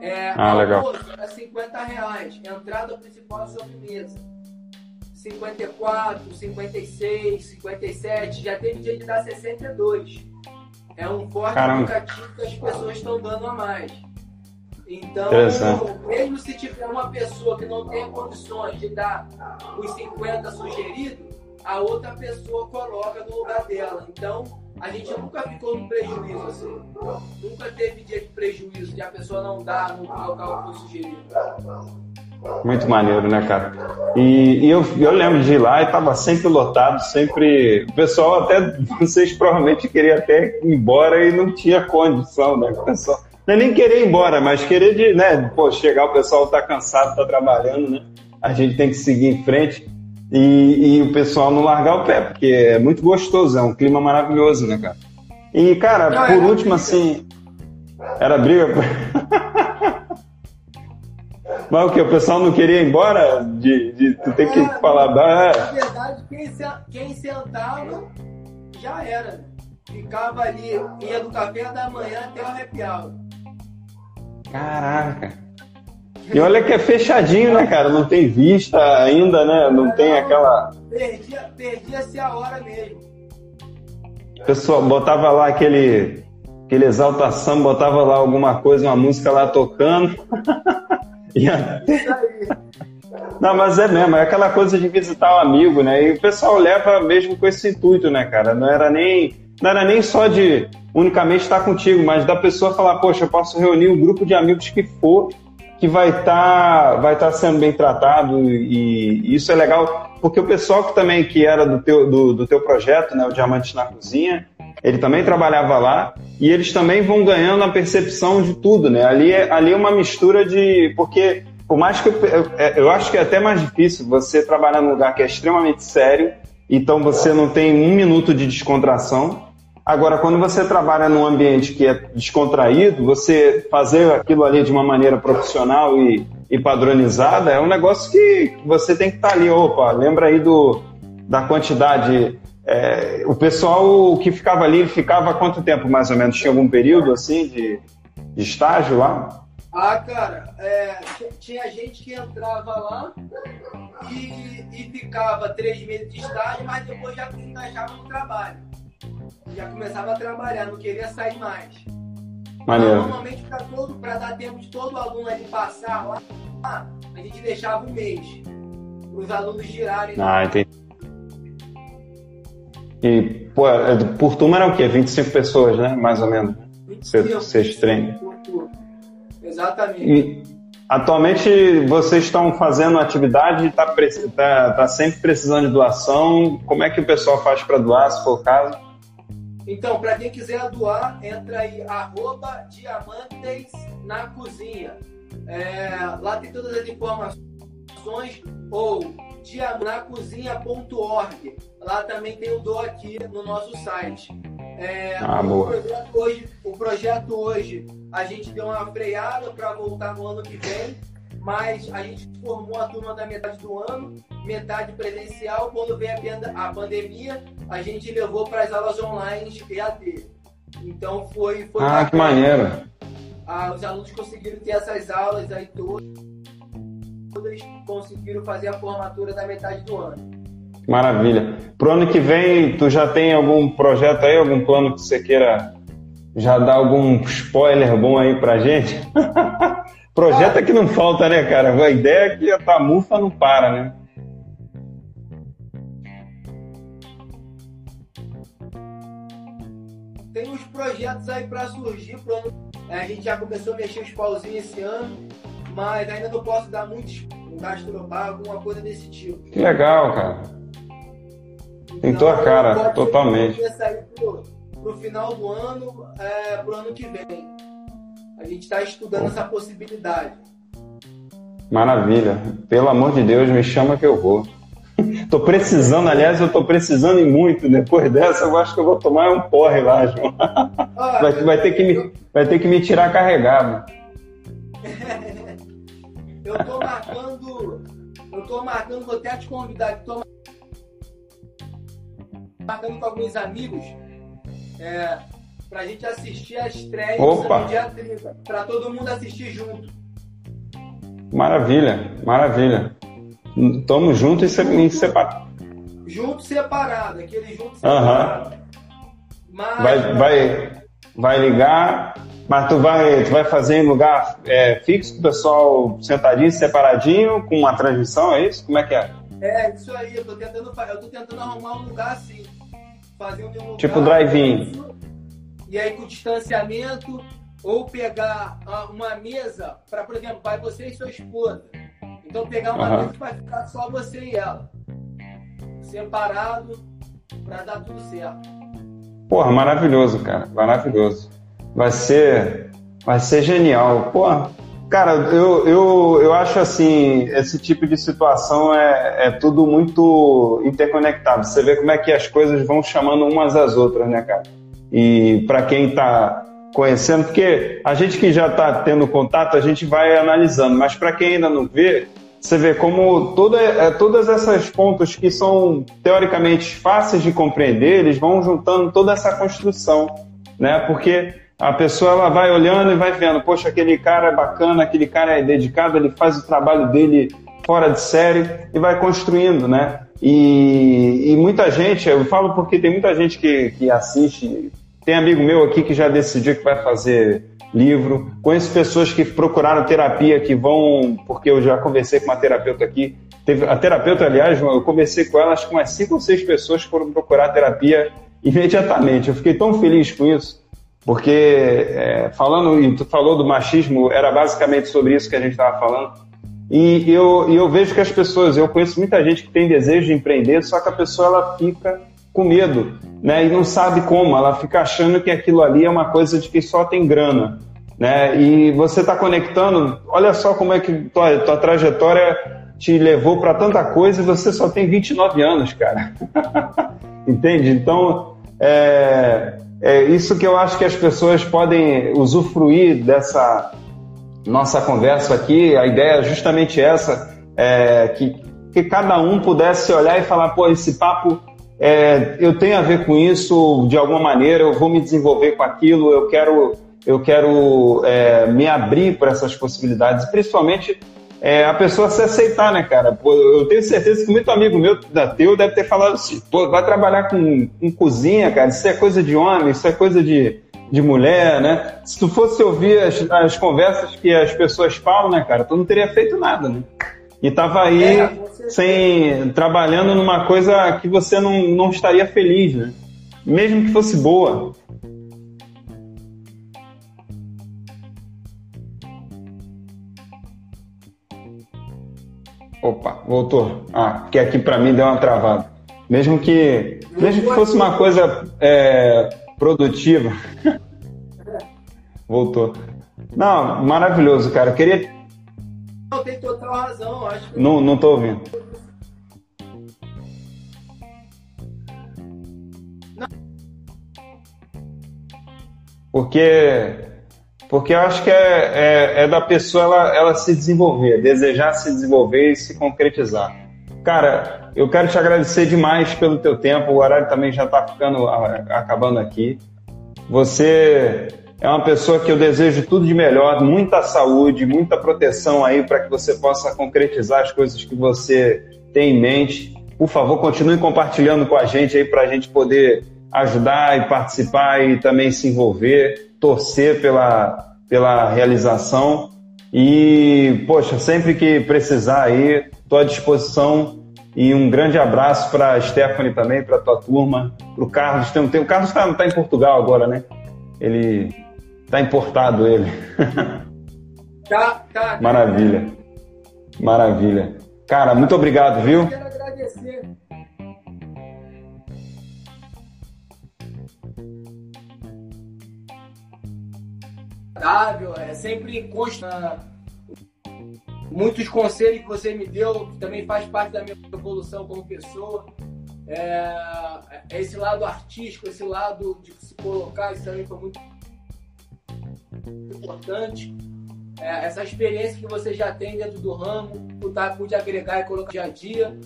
É, ah, legal. era 50 reais. Entrada principal sobremesa. 54, 56, 57, já teve dia de dar 62. É um forte Caramba. indicativo que as pessoas estão dando a mais. Então, mesmo se tiver uma pessoa que não tem condições de dar os 50 sugeridos, a outra pessoa coloca no lugar dela. Então, a gente nunca ficou no prejuízo, assim. Nunca teve dia de prejuízo de a pessoa não dar no local que foi sugerido. Muito maneiro, né, cara? E, e eu, eu lembro de ir lá e tava sempre lotado, sempre. O pessoal até. Vocês provavelmente queriam até ir embora e não tinha condição, né? O pessoal. Não é nem querer ir embora, mas querer de, né? Pô, chegar, o pessoal tá cansado, tá trabalhando, né? A gente tem que seguir em frente. E, e o pessoal não largar o pé, porque é muito gostoso, é um clima maravilhoso, né, cara? E, cara, não, por último, briga. assim. Era briga? Mas o que? O pessoal não queria ir embora? De, de tu tem que é, falar. Da... Na verdade, quem, quem sentava já era. Ficava ali, ia do café da manhã até o hour. Caraca. E olha que é fechadinho, né, cara? Não tem vista ainda, né? Não, tem aquela. Perdia-se perdia a hora mesmo. O pessoal botava lá aquele, aquele exaltação, botava lá alguma coisa, uma música lá tocando. e até... Não, mas é mesmo, é aquela coisa de visitar o um amigo, né? E o pessoal leva mesmo com esse intuito, né, cara? Não era nem, não era nem só de unicamente estar contigo, mas da pessoa falar, poxa, eu posso reunir um grupo de amigos que for que vai estar tá, vai tá sendo bem tratado e, isso é legal porque o pessoal que também que era do teu, do, do teu projeto, né, o Diamante na Cozinha, ele também trabalhava lá e eles também vão ganhando a percepção de tudo, né? Ali é, ali é uma mistura de porque por mais que eu, eu, eu acho que é até mais difícil você trabalhar num lugar que é extremamente sério, então você não tem um minuto de descontração Agora, quando você trabalha num ambiente que é descontraído, você fazer aquilo ali de uma maneira profissional e, e padronizada é um negócio que você tem que estar tá ali. Opa, lembra aí do, da quantidade. É, o pessoal que ficava ali, ficava quanto tempo mais ou menos? Tinha algum período assim de, de estágio lá? Ah, cara, é, tinha gente que entrava lá e, e ficava três meses de estágio, mas depois já se encaixava no trabalho já começava a trabalhar, não queria sair mais. Maneiro. Então, normalmente, para dar tempo de todo aluno ali passar lá, a gente deixava um mês para os alunos girarem. Ah, entendi. E, pô, é, por turma era o quê? 25 pessoas, né? Mais ou menos. 25, vocês treinam. Exatamente. E, atualmente vocês estão fazendo atividade, está tá, tá sempre precisando de doação. Como é que o pessoal faz para doar, se for o caso? Então, para quem quiser doar, entra aí, arroba diamantes na cozinha. É, lá tem todas as informações, ou diamanacozinha.org. Lá também tem o do aqui no nosso site. É, ah, o, projeto hoje, o projeto hoje, a gente deu uma freada para voltar no ano que vem mas a gente formou a turma da metade do ano, metade presencial. Quando veio a pandemia, a gente levou para as aulas online de EAD. Então foi. foi ah, que maneiro! Ah, os alunos conseguiram ter essas aulas aí todas, todas conseguiram fazer a formatura da metade do ano. Maravilha. Pro ano que vem, tu já tem algum projeto aí, algum plano que você queira já dar algum spoiler bom aí pra gente? Projeto é que não falta, né, cara? A ideia é que a tamufa não para, né? Tem uns projetos aí para surgir pro ano. A gente já começou a mexer os pauzinhos esse ano, mas ainda não posso dar muitos um gastrobar, alguma coisa desse tipo. Que legal, cara. Tem então, tua cara, totalmente. Sair pro, pro final do ano, é, pro ano que vem. A gente está estudando essa possibilidade. Maravilha. Pelo amor de Deus, me chama que eu vou. tô precisando, aliás, eu tô precisando e muito. Depois dessa, eu acho que eu vou tomar um porre lá, João. vai, vai, ter que me, vai ter que me tirar carregado. eu tô marcando. Eu tô marcando, vou até te convidar. Tô marcando com alguns amigos. É, pra gente assistir a estreia Opa. no dia 30. Pra todo mundo assistir junto. Maravilha, maravilha. Tamo junto e separado. Junto separado, aquele junto separado. Uhum. Mas... Vai, vai, vai ligar, mas tu vai, tu vai fazer em lugar é, fixo, o pessoal sentadinho, separadinho, com uma transmissão, é isso? Como é que é? É, isso aí, eu tô tentando, eu tô tentando arrumar um lugar assim. Fazer um lugar, tipo drive-in. E aí com distanciamento, ou pegar uma mesa para, por exemplo, vai você e sua esposa. Então pegar uma uhum. mesa que vai ficar só você e ela. Separado para dar tudo certo. Porra, maravilhoso, cara. Maravilhoso. Vai ser, vai ser genial. Porra, cara, eu, eu, eu acho assim, esse tipo de situação é, é tudo muito interconectado. Você vê como é que as coisas vão chamando umas às outras, né, cara? E para quem está conhecendo, porque a gente que já está tendo contato, a gente vai analisando, mas para quem ainda não vê, você vê como toda, é, todas essas pontos que são teoricamente fáceis de compreender, eles vão juntando toda essa construção, né? Porque a pessoa ela vai olhando e vai vendo, poxa, aquele cara é bacana, aquele cara é dedicado, ele faz o trabalho dele fora de série e vai construindo, né? E, e muita gente, eu falo porque tem muita gente que, que assiste tem amigo meu aqui que já decidiu que vai fazer livro. Conheço pessoas que procuraram terapia, que vão, porque eu já conversei com uma terapeuta aqui. Teve, a terapeuta, aliás, eu conversei com ela, acho que umas cinco ou seis pessoas foram procurar terapia imediatamente. Eu fiquei tão feliz com isso, porque é, falando, e tu falou do machismo, era basicamente sobre isso que a gente estava falando. E eu, eu vejo que as pessoas, eu conheço muita gente que tem desejo de empreender, só que a pessoa ela fica com medo, né? E não sabe como. Ela fica achando que aquilo ali é uma coisa de que só tem grana, né? E você está conectando. Olha só como é que tua, tua trajetória te levou para tanta coisa e você só tem 29 anos, cara. Entende? Então, é, é isso que eu acho que as pessoas podem usufruir dessa nossa conversa aqui. A ideia é justamente essa, é, que, que cada um pudesse olhar e falar, pô, esse papo é, eu tenho a ver com isso de alguma maneira, eu vou me desenvolver com aquilo, eu quero, eu quero é, me abrir para essas possibilidades, principalmente é, a pessoa se aceitar, né, cara? Eu tenho certeza que muito amigo meu da teu deve ter falado assim, pô, vai trabalhar com, com cozinha, cara, isso é coisa de homem, isso é coisa de, de mulher, né? Se tu fosse ouvir as, as conversas que as pessoas falam, né, cara, tu não teria feito nada, né? E estava aí é, sem trabalhando numa coisa que você não, não estaria feliz, né? Mesmo que fosse boa. Opa, voltou. Ah, que aqui para mim deu uma travada. Mesmo que, mesmo que fosse uma coisa é, produtiva. voltou. Não, maravilhoso, cara. Eu queria não, tem total razão. Acho que... Não, não tô ouvindo. Porque, porque eu acho que é, é, é, da pessoa ela, ela se desenvolver, desejar se desenvolver e se concretizar. Cara, eu quero te agradecer demais pelo teu tempo. O horário também já está ficando acabando aqui. Você é uma pessoa que eu desejo tudo de melhor, muita saúde, muita proteção aí para que você possa concretizar as coisas que você tem em mente. Por favor, continue compartilhando com a gente aí para a gente poder ajudar e participar e também se envolver, torcer pela, pela realização. E, poxa, sempre que precisar aí, estou à disposição E um grande abraço para a Stephanie também, para a tua turma, para o Carlos. Tem, tem, o Carlos está tá em Portugal agora, né? Ele está importado, ele. Tá, tá. Maravilha. Maravilha. Cara, muito obrigado, viu? Eu quero agradecer. É sempre consta muitos conselhos que você me deu, que também faz parte da minha evolução como pessoa. É, é esse lado artístico, esse lado de se colocar, isso também foi muito importante. É, essa experiência que você já tem dentro do ramo, o tá, pude agregar e colocar dia a dia.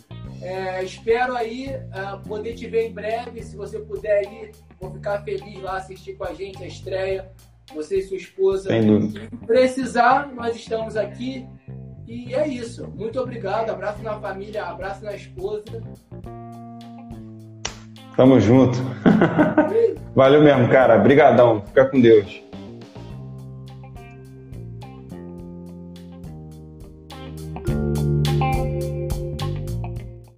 É, espero aí uh, poder te ver em breve. Se você puder ir, vou ficar feliz lá assistir com a gente a estreia. Você e sua esposa. Se precisar, nós estamos aqui. E é isso. Muito obrigado. Abraço na família, abraço na esposa. Tamo junto. Valeu mesmo, cara. Obrigadão. Fica com Deus.